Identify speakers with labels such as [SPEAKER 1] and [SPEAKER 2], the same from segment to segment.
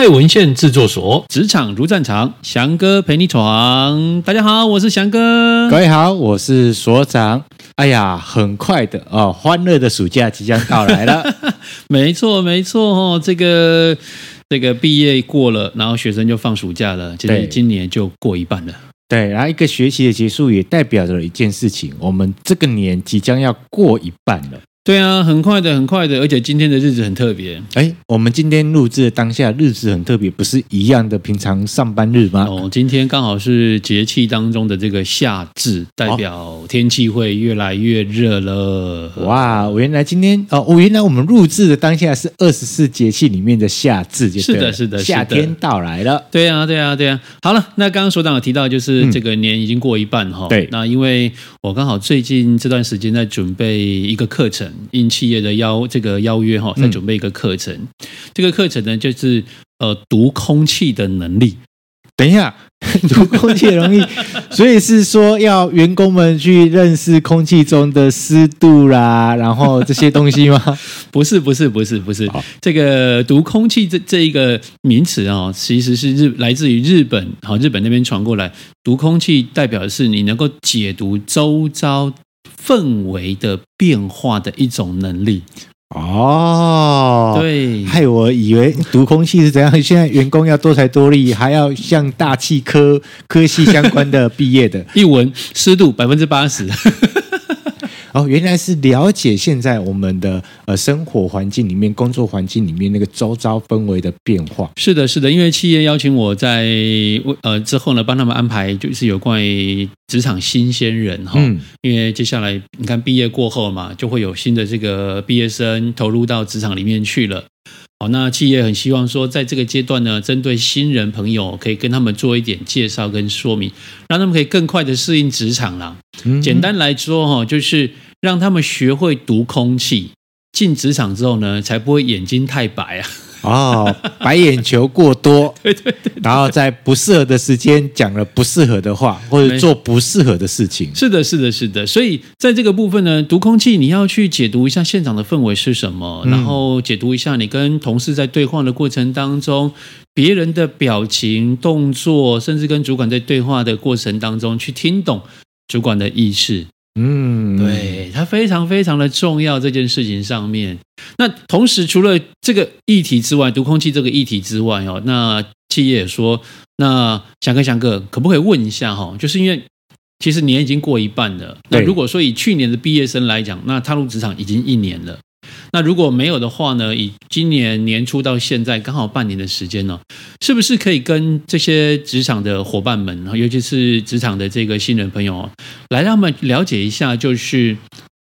[SPEAKER 1] 费文献制作所，职场如战场，翔哥陪你闯。大家好，我是翔哥。
[SPEAKER 2] 各位好，我是所长。哎呀，很快的哦，欢乐的暑假即将到来了。
[SPEAKER 1] 没错，没错哦，这个这个毕业过了，然后学生就放暑假了，其实今年就过一半了。
[SPEAKER 2] 对，然后一个学期的结束也代表着一件事情，我们这个年即将要过一半了。
[SPEAKER 1] 对啊，很快的，很快的，而且今天的日子很特别。
[SPEAKER 2] 哎，我们今天录制的当下日子很特别，不是一样的平常上班日吗？
[SPEAKER 1] 哦，今天刚好是节气当中的这个夏至，代表天气会越来越热了。
[SPEAKER 2] 哇，我原来今天哦，我原来我们录制的当下是二十四节气里面的夏至，
[SPEAKER 1] 是的，是的，
[SPEAKER 2] 夏天到来了。
[SPEAKER 1] 对啊，对啊，对啊。好了，那刚刚所长有提到，就是这个年已经过一半哈。对，那因为我刚好最近这段时间在准备一个课程。应企业的邀这个邀约哈，在准备一个课程。嗯、这个课程呢，就是呃读空气的能力。
[SPEAKER 2] 等一下，读空气的能力，所以是说要员工们去认识空气中的湿度啦，然后这些东西吗？
[SPEAKER 1] 不是，不是，不是，不是。好这个读空气这这一个名词啊，其实是日来自于日本，好，日本那边传过来。读空气代表的是你能够解读周遭。氛围的变化的一种能力
[SPEAKER 2] 哦，对，害我以为读空气是怎样？现在员工要多才多艺，还要像大气科科系相关的毕业的，
[SPEAKER 1] 一闻湿度百分之八十。
[SPEAKER 2] 哦，原来是了解现在我们的呃生活环境里面、工作环境里面那个周遭氛围的变化。
[SPEAKER 1] 是的，是的，因为企业邀请我在呃之后呢，帮他们安排就是有关于职场新鲜人哈，嗯、因为接下来你看毕业过后嘛，就会有新的这个毕业生投入到职场里面去了。好，那企业很希望说，在这个阶段呢，针对新人朋友，可以跟他们做一点介绍跟说明，让他们可以更快的适应职场啦。嗯、简单来说，哈，就是让他们学会读空气，进职场之后呢，才不会眼睛太白啊。
[SPEAKER 2] 哦，白眼球过多，对对对，然后在不适合的时间讲了不适合的话，或者做不适合的事情。
[SPEAKER 1] 是的，是的，是的。所以在这个部分呢，读空气，你要去解读一下现场的氛围是什么，然后解读一下你跟同事在对话的过程当中，别人的表情、动作，甚至跟主管在对话的过程当中，去听懂主管的意识。嗯，对，它非常非常的重要。这件事情上面，那同时除了这个议题之外，读空气这个议题之外哦，那企业也说，那翔哥翔哥，可不可以问一下哈？就是因为其实年已经过一半了，那如果说以去年的毕业生来讲，那踏入职场已经一年了。那如果没有的话呢？以今年年初到现在刚好半年的时间呢，是不是可以跟这些职场的伙伴们，尤其是职场的这个新人朋友，来让他们了解一下，就是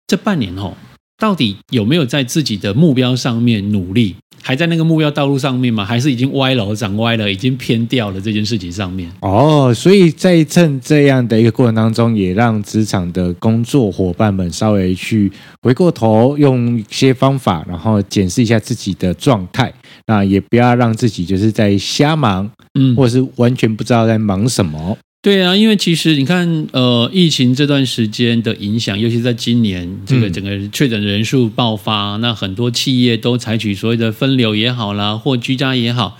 [SPEAKER 1] 这半年哦，到底有没有在自己的目标上面努力？还在那个目标道路上面吗？还是已经歪了，长歪了，已经偏掉了这件事情上面？
[SPEAKER 2] 哦，所以在趁这样的一个过程当中，也让职场的工作伙伴们稍微去回过头，用一些方法，然后检视一下自己的状态。那也不要让自己就是在瞎忙，嗯，或者是完全不知道在忙什么。
[SPEAKER 1] 对啊，因为其实你看，呃，疫情这段时间的影响，尤其在今年这个整个确诊人数爆发，嗯、那很多企业都采取所谓的分流也好啦，或居家也好，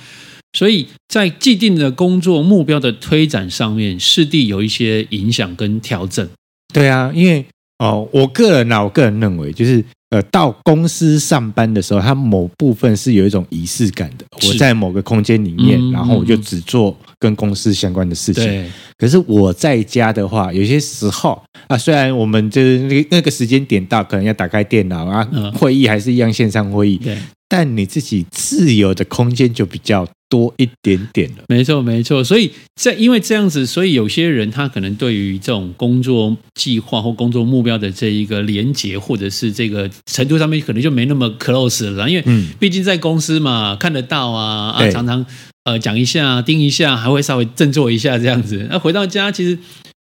[SPEAKER 1] 所以在既定的工作目标的推展上面，势必有一些影响跟调整。
[SPEAKER 2] 对啊，因为哦，我个人呢，我个人认为就是。呃，到公司上班的时候，它某部分是有一种仪式感的。我在某个空间里面，嗯、然后我就只做跟公司相关的事情。对可是我在家的话，有些时候啊，虽然我们就是那个那个时间点到，可能要打开电脑啊，嗯、会议还是一样线上会议。对但你自己自由的空间就比较多一点点了。
[SPEAKER 1] 没错，没错。所以在因为这样子，所以有些人他可能对于这种工作计划或工作目标的这一个连结，或者是这个程度上面，可能就没那么 close 了。因为毕竟在公司嘛，看得到啊，啊，常常呃讲一下、盯一下，还会稍微振作一下这样子。那回到家，其实。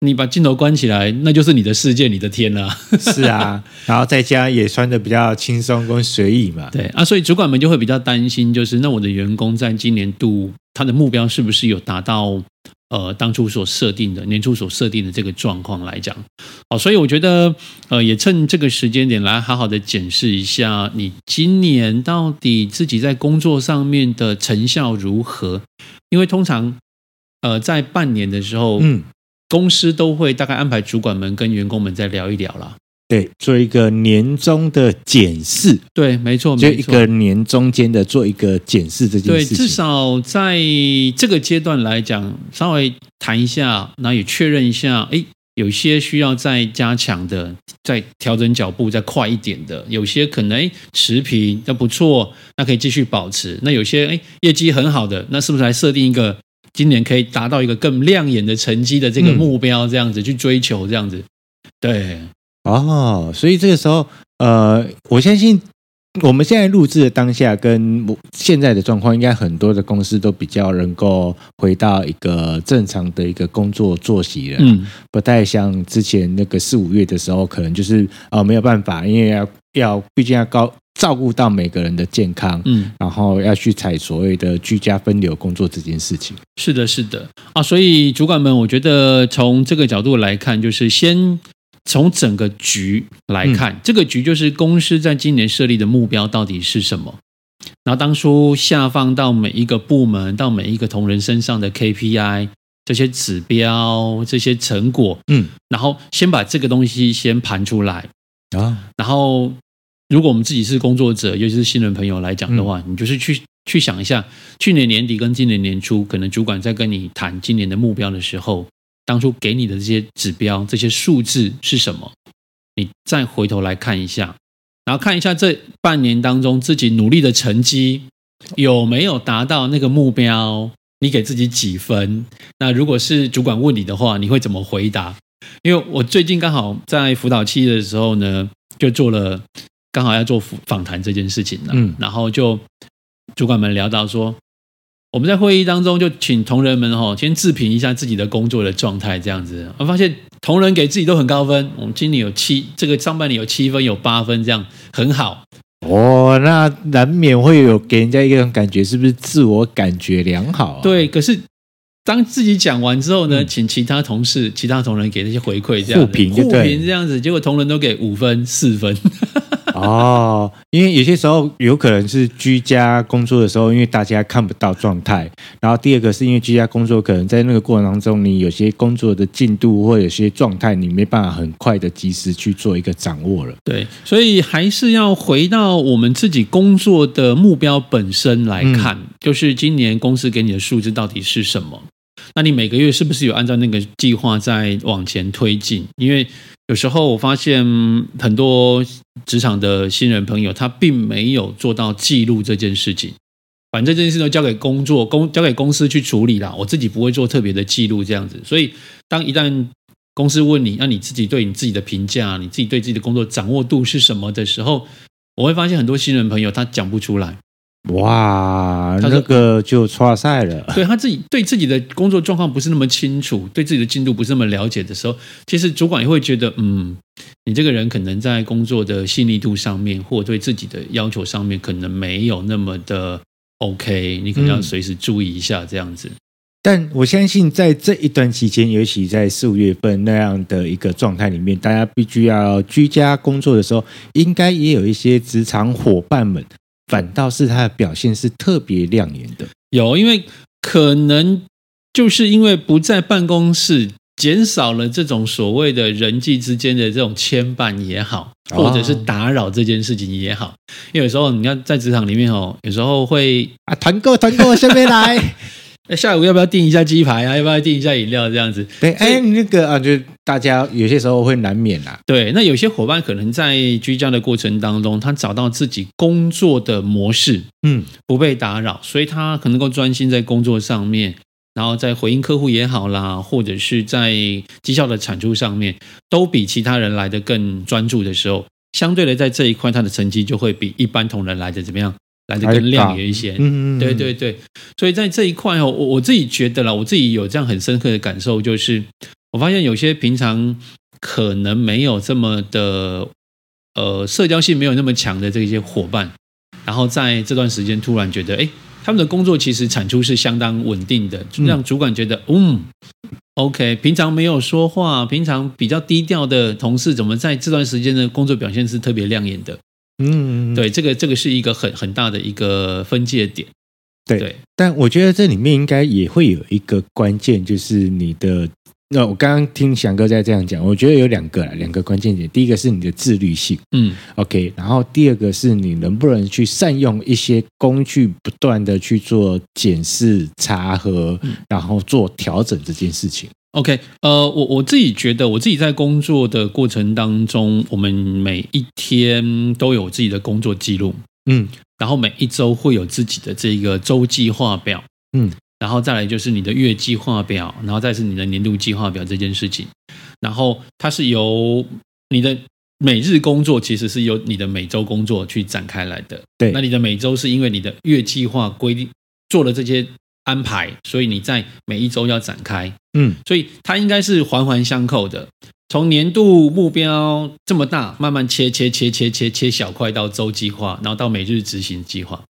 [SPEAKER 1] 你把镜头关起来，那就是你的世界，你的天了。
[SPEAKER 2] 是啊，然后在家也穿的比较轻松跟随意嘛。
[SPEAKER 1] 对啊，所以主管们就会比较担心，就是那我的员工在今年度他的目标是不是有达到呃当初所设定的年初所设定的这个状况来讲，好，所以我觉得呃也趁这个时间点来好好的检视一下你今年到底自己在工作上面的成效如何，因为通常呃在半年的时候，嗯，公司都会大概安排主管们跟员工们再聊一聊啦。
[SPEAKER 2] 对，做一个年终的检视，
[SPEAKER 1] 对，没错，
[SPEAKER 2] 就一个年中间的做一个检视这件事情。
[SPEAKER 1] 对，至少在这个阶段来讲，稍微谈一下，然后也确认一下，哎，有些需要再加强的，再调整脚步再快一点的，有些可能哎持平，那不错，那可以继续保持。那有些哎业绩很好的，那是不是来设定一个今年可以达到一个更亮眼的成绩的这个目标，这样子、嗯、去追求，这样子，对。
[SPEAKER 2] 哦，所以这个时候，呃，我相信我们现在录制的当下跟现在的状况，应该很多的公司都比较能够回到一个正常的一个工作作息了。嗯，不太像之前那个四五月的时候，可能就是呃没有办法，因为要要毕竟要高照顾到每个人的健康，嗯，然后要去采所谓的居家分流工作这件事情。
[SPEAKER 1] 是的，是的啊，所以主管们，我觉得从这个角度来看，就是先。从整个局来看，嗯、这个局就是公司在今年设立的目标到底是什么？然后当初下放到每一个部门、到每一个同仁身上的 KPI 这些指标、这些成果，嗯，然后先把这个东西先盘出来啊。然后，如果我们自己是工作者，尤其是新人朋友来讲的话，嗯、你就是去去想一下，去年年底跟今年年初，可能主管在跟你谈今年的目标的时候。当初给你的这些指标、这些数字是什么？你再回头来看一下，然后看一下这半年当中自己努力的成绩有没有达到那个目标？你给自己几分？那如果是主管问你的话，你会怎么回答？因为我最近刚好在辅导期的时候呢，就做了刚好要做访谈这件事情了，嗯，然后就主管们聊到说。我们在会议当中就请同仁们哈，先自评一下自己的工作的状态，这样子，我发现同仁给自己都很高分。我们今年有七，这个上半年有七分，有八分，这样很好。
[SPEAKER 2] 哦，那难免会有给人家一个感觉，是不是自我感觉良好啊？
[SPEAKER 1] 对，可是当自己讲完之后呢，请其他同事、其他同仁给那些回馈，这样子，互评，互评这样子，结果同仁都给五分、四分。
[SPEAKER 2] 哦，因为有些时候有可能是居家工作的时候，因为大家看不到状态。然后第二个是因为居家工作，可能在那个过程当中，你有些工作的进度或有些状态，你没办法很快的及时去做一个掌握了。
[SPEAKER 1] 对，所以还是要回到我们自己工作的目标本身来看，嗯、就是今年公司给你的数字到底是什么？那你每个月是不是有按照那个计划在往前推进？因为有时候我发现很多职场的新人朋友，他并没有做到记录这件事情。反正这件事都交给工作公交给公司去处理啦，我自己不会做特别的记录这样子。所以，当一旦公司问你，那你自己对你自己的评价，你自己对自己的工作掌握度是什么的时候，我会发现很多新人朋友他讲不出来。
[SPEAKER 2] 哇，那个就挫赛了。
[SPEAKER 1] 对他自己对自己的工作状况不是那么清楚，对自己的进度不是那么了解的时候，其实主管也会觉得，嗯，你这个人可能在工作的细腻度上面，或对自己的要求上面，可能没有那么的 OK，你可能要随时注意一下这样子。嗯，
[SPEAKER 2] 但我相信，在这一段期间，尤其在四五月份那样的一个状态里面，大家必须要居家工作的时候，应该也有一些职场伙伴们。反倒是他的表现是特别亮眼的，
[SPEAKER 1] 有，因为可能就是因为不在办公室，减少了这种所谓的人际之间的这种牵绊也好，或者是打扰这件事情也好，因为有时候你要在职场里面哦，有时候会
[SPEAKER 2] 啊团购团购，先别来。
[SPEAKER 1] 下午要不要订一下鸡排啊？要不要订一下饮料这样子？
[SPEAKER 2] 对，哎，那个啊，就大家有些时候会难免啊。
[SPEAKER 1] 对，那有些伙伴可能在居家的过程当中，他找到自己工作的模式，嗯，不被打扰，所以他可能够专心在工作上面，然后在回应客户也好啦，或者是在绩效的产出上面，都比其他人来的更专注的时候，相对的在这一块，他的成绩就会比一般同仁来的怎么样？来的更亮眼一些，嗯嗯，对对对，所以在这一块哦，我我自己觉得啦，我自己有这样很深刻的感受，就是我发现有些平常可能没有这么的呃社交性没有那么强的这些伙伴，然后在这段时间突然觉得，哎，他们的工作其实产出是相当稳定的，让主管觉得嗯。OK，平常没有说话，平常比较低调的同事，怎么在这段时间的工作表现是特别亮眼的？嗯，对，这个这个是一个很很大的一个分界点。
[SPEAKER 2] 对，对，但我觉得这里面应该也会有一个关键，就是你的。那我刚刚听翔哥在这样讲，我觉得有两个啦，两个关键点。第一个是你的自律性，嗯，OK，然后第二个是你能不能去善用一些工具，不断的去做检视、查核，然后做调整这件事情。
[SPEAKER 1] OK，呃，我我自己觉得，我自己在工作的过程当中，我们每一天都有自己的工作记录，嗯，然后每一周会有自己的这个周计划表，嗯。然后再来就是你的月计划表，然后再是你的年度计划表这件事情。然后它是由你的每日工作，其实是由你的每周工作去展开来的。
[SPEAKER 2] 对，
[SPEAKER 1] 那你的每周是因为你的月计划规定做了这些安排，所以你在每一周要展开。嗯，所以它应该是环环相扣的，从年度目标这么大，慢慢切切切切切切小块到周计划，然后到每日执行计划。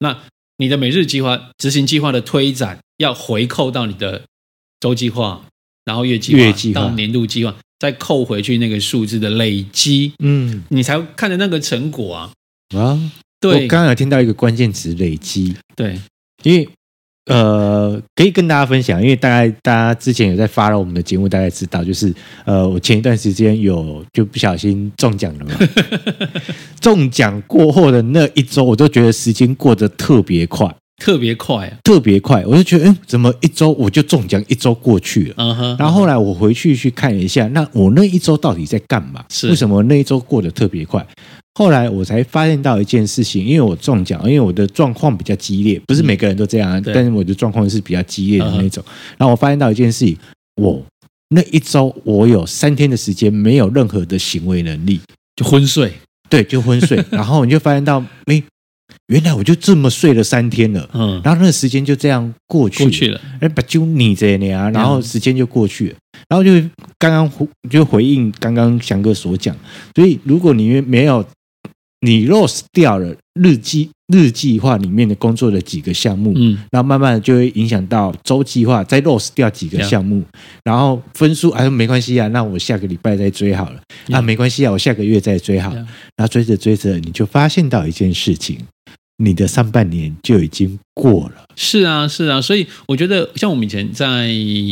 [SPEAKER 1] 那你的每日计划执行计划的推展，要回扣到你的周计划，然后月计划，
[SPEAKER 2] 月计划
[SPEAKER 1] 到年度计划，再扣回去那个数字的累积，嗯，你才看的那个成果啊
[SPEAKER 2] 啊！对，我刚刚有听到一个关键词“累积”，
[SPEAKER 1] 对，
[SPEAKER 2] 因为。呃，可以跟大家分享，因为大概大家之前有在发了我们的节目，大概知道，就是呃，我前一段时间有就不小心中奖了嘛。中奖过后的那一周，我都觉得时间过得特别快，
[SPEAKER 1] 特别快啊，
[SPEAKER 2] 特别快。我就觉得，哎，怎么一周我就中奖，一周过去了。Uh -huh, 然后后来我回去去看一下，那我那一周到底在干嘛？是为什么那一周过得特别快？后来我才发现到一件事情，因为我中奖，因为我的状况比较激烈，不是每个人都这样，但是我的状况是比较激烈的那种。然后我发现到一件事情，我那一周我有三天的时间没有任何的行为能力，
[SPEAKER 1] 就昏睡，
[SPEAKER 2] 对，就昏睡。然后你就发现到，哎，原来我就这么睡了三天了，嗯，然后那个时间就这样过去了，过去了，哎，把就你这样啊，然后时间就过去了，然后就刚刚就回应刚刚翔哥所讲，所以如果你没有。你 lost 掉了日计日计划里面的工作的几个项目，嗯，然后慢慢的就会影响到周计划，再 lost 掉几个项目，然后分数哎没关系啊，那我下个礼拜再追好了，啊没关系啊，我下个月再追好，然后追着追着你就发现到一件事情，你的上半年就已经过了。
[SPEAKER 1] 是啊是啊，所以我觉得像我们以前在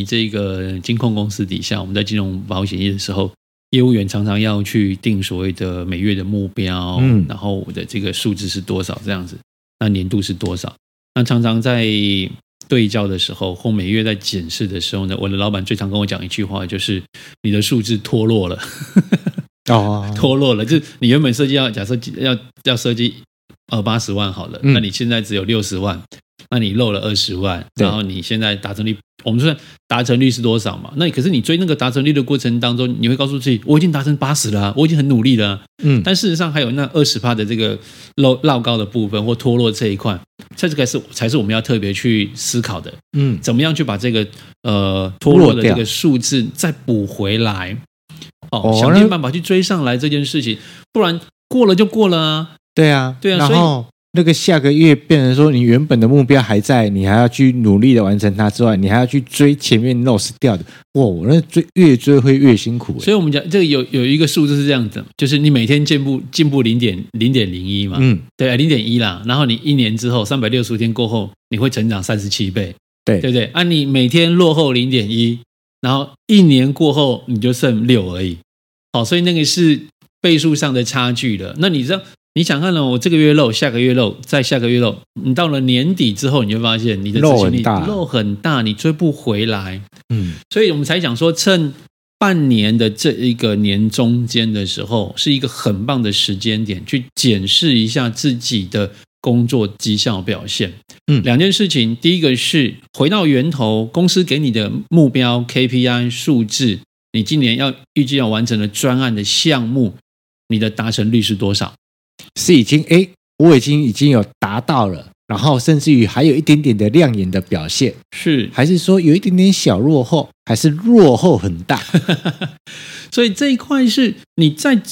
[SPEAKER 1] 这个金控公司底下，我们在金融保险业的时候。业务员常常要去定所谓的每月的目标，嗯，然后我的这个数字是多少这样子，那年度是多少？那常常在对照的时候或每月在检视的时候呢，我的老板最常跟我讲一句话，就是你的数字脱落了，哦，脱落了，就是你原本设计要假设要要设计呃八十万好了，那你现在只有六十万。那你漏了二十万，然后你现在达成率，我们算达成率是多少嘛？那可是你追那个达成率的过程当中，你会告诉自己，我已经达成八十了，我已经很努力了。嗯，但事实上还有那二十趴的这个漏落高的部分或脱落这一块，在这个是才是我们要特别去思考的。嗯，怎么样去把这个呃脱落的这个数字再补回来？哦，想尽办法去追上来这件事情，不然过了就过了啊。
[SPEAKER 2] 对啊，
[SPEAKER 1] 对啊，所以。
[SPEAKER 2] 那个下个月变成说，你原本的目标还在，你还要去努力的完成它之外，你还要去追前面 loss 掉的，哇，那追越追会越辛苦。
[SPEAKER 1] 所以我们讲这个有有一个数字是这样子，就是你每天进步进步零点零点零一嘛，嗯，对啊，零点一啦，然后你一年之后三百六十天过后，你会成长三十七倍，
[SPEAKER 2] 对
[SPEAKER 1] 对不对？啊，你每天落后零点一，然后一年过后你就剩六而已，好，所以那个是倍数上的差距了。那你知道？你想看了？我这个月漏，下个月漏，再下个月漏。你到了年底之后，你就发现你的执行力漏很大，你追不回来。嗯，所以我们才讲说，趁半年的这一个年中间的时候，是一个很棒的时间点，去检视一下自己的工作绩效表现。嗯，两件事情，第一个是回到源头，公司给你的目标 KPI 数字，你今年要预计要完成的专案的项目，你的达成率是多少？
[SPEAKER 2] 是已经哎，我已经已经有达到了，然后甚至于还有一点点的亮眼的表现，
[SPEAKER 1] 是还
[SPEAKER 2] 是说有一点点小落后，还是落后很大？
[SPEAKER 1] 所以这一块是你在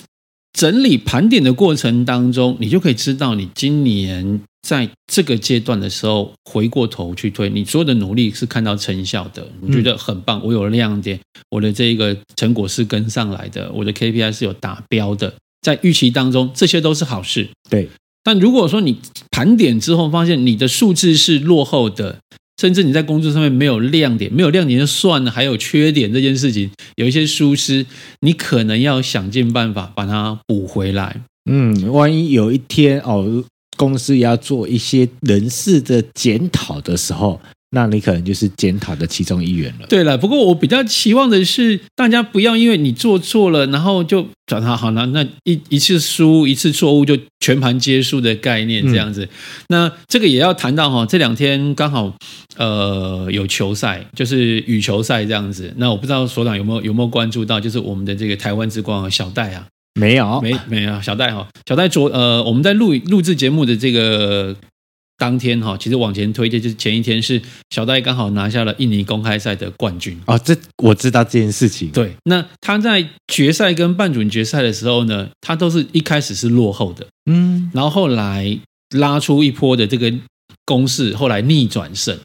[SPEAKER 1] 整理盘点的过程当中，你就可以知道你今年在这个阶段的时候，回过头去推，你所有的努力是看到成效的，你觉得很棒。我有亮点，我的这个成果是跟上来的，我的 KPI 是有达标的，在预期当中，这些都是好事。
[SPEAKER 2] 对。
[SPEAKER 1] 但如果说你盘点之后发现你的数字是落后的，甚至你在工作上面没有亮点，没有亮点就算了，还有缺点这件事情有一些疏失，你可能要想尽办法把它补回来。
[SPEAKER 2] 嗯，万一有一天哦，公司要做一些人事的检讨的时候。那你可能就是检讨的其中一员了。
[SPEAKER 1] 对了，不过我比较期望的是，大家不要因为你做错了，然后就转他好那，那一一次输一次错误就全盘皆输的概念这样子。嗯、那这个也要谈到哈，这两天刚好呃有球赛，就是羽球赛这样子。那我不知道所长有没有有没有关注到，就是我们的这个台湾之光小戴啊，
[SPEAKER 2] 没有，
[SPEAKER 1] 没没有小戴哈，小戴昨呃我们在录录制节目的这个。当天哈，其实往前推，就是前一天是小戴刚好拿下了印尼公开赛的冠军
[SPEAKER 2] 哦，这我知道这件事情。
[SPEAKER 1] 对，那他在决赛跟半准决赛的时候呢，他都是一开始是落后的，嗯，然后后来拉出一波的这个攻势，后来逆转胜。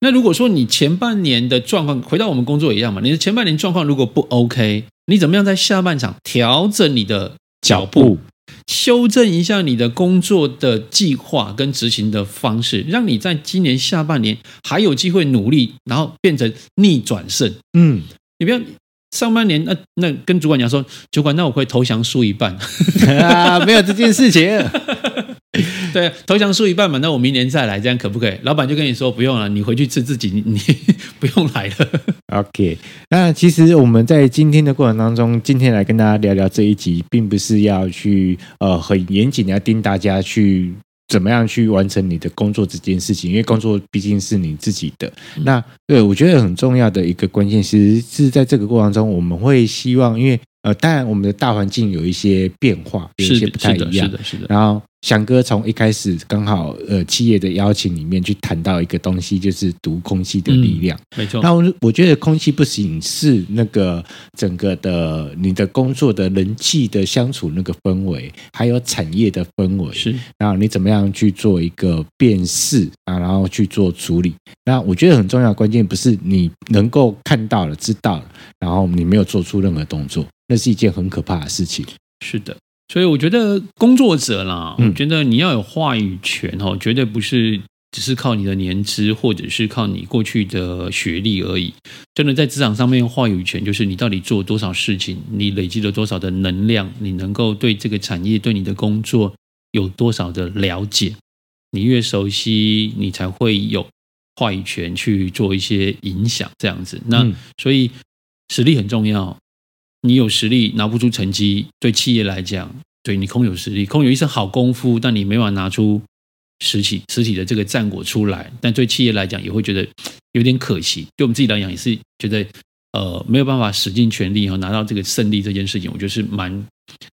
[SPEAKER 1] 那如果说你前半年的状况回到我们工作一样嘛，你的前半年状况如果不 OK，你怎么样在下半场调整你的脚步？修正一下你的工作的计划跟执行的方式，让你在今年下半年还有机会努力，然后变成逆转胜。嗯，你不要上半年那那跟主管讲说，主管，那我会投降输一半
[SPEAKER 2] 啊，没有这件事情。
[SPEAKER 1] 对，投降输一半嘛，那我明年再来，这样可不可以？老板就跟你说不用了，你回去吃自己，你，你不用来了。
[SPEAKER 2] OK，那其实我们在今天的过程当中，今天来跟大家聊聊这一集，并不是要去呃很严谨的要盯大家去怎么样去完成你的工作这件事情，因为工作毕竟是你自己的。那对我觉得很重要的一个关键，其实是在这个过程中，我们会希望，因为呃，当然我们的大环境有一些变化，有一些不太一样，是的，是的，是的，然后。翔哥从一开始刚好呃企业的邀请里面去谈到一个东西，就是读空气的力量。
[SPEAKER 1] 嗯、没错。
[SPEAKER 2] 那我我觉得空气不仅是那个整个的你的工作的人际的相处那个氛围，还有产业的氛围。
[SPEAKER 1] 是。
[SPEAKER 2] 然后你怎么样去做一个辨识啊，然后去做处理。那我觉得很重要的关键不是你能够看到了、知道了，然后你没有做出任何动作，那是一件很可怕的事情。
[SPEAKER 1] 是的。所以我觉得工作者啦，我觉得你要有话语权哦，绝对不是只是靠你的年资或者是靠你过去的学历而已。真的在职场上面，话语权就是你到底做多少事情，你累积了多少的能量，你能够对这个产业、对你的工作有多少的了解。你越熟悉，你才会有话语权去做一些影响。这样子，那所以实力很重要。你有实力拿不出成绩，对企业来讲，对你空有实力，空有一身好功夫，但你没办法拿出实体实体的这个战果出来，但对企业来讲也会觉得有点可惜。对我们自己来讲也是觉得，呃，没有办法使尽全力哈拿到这个胜利这件事情，我觉得是蛮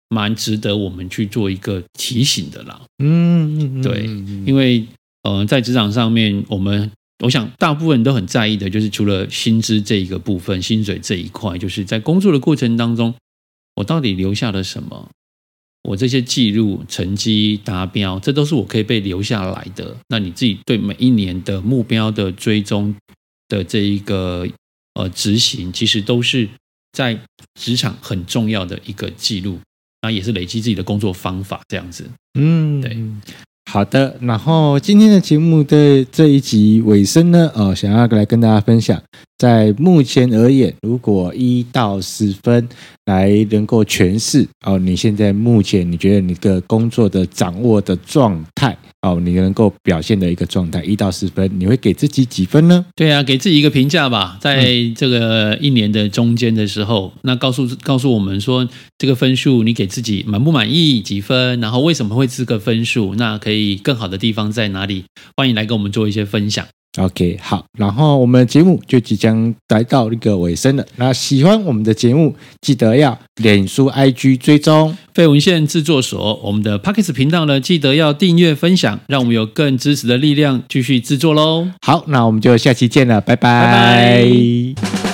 [SPEAKER 1] 蛮值得我们去做一个提醒的啦。嗯，对，因为呃，在职场上面我们。我想，大部分人都很在意的，就是除了薪资这一个部分，薪水这一块，就是在工作的过程当中，我到底留下了什么？我这些记录、成绩达标，这都是我可以被留下来的。那你自己对每一年的目标的追踪的这一个呃执行，其实都是在职场很重要的一个记录，那也是累积自己的工作方法这样子。嗯，对。
[SPEAKER 2] 好的，然后今天的节目的这一集尾声呢，呃，想要来跟大家分享，在目前而言，如果一到十分来能够诠释哦，你现在目前你觉得你的工作的掌握的状态。哦，你能够表现的一个状态，一到十分，你会给自己几分呢？
[SPEAKER 1] 对啊，给自己一个评价吧。在这个一年的中间的时候，嗯、那告诉告诉我们说，这个分数你给自己满不满意？几分？然后为什么会这个分数？那可以更好的地方在哪里？欢迎来跟我们做一些分享。
[SPEAKER 2] OK，好，然后我们的节目就即将来到一个尾声了。那喜欢我们的节目，记得要脸书、IG 追踪
[SPEAKER 1] 废文献制作所。我们的 Podcast 频道呢，记得要订阅、分享，让我们有更支持的力量继续制作喽。
[SPEAKER 2] 好，那我们就下期见了，拜拜。拜拜。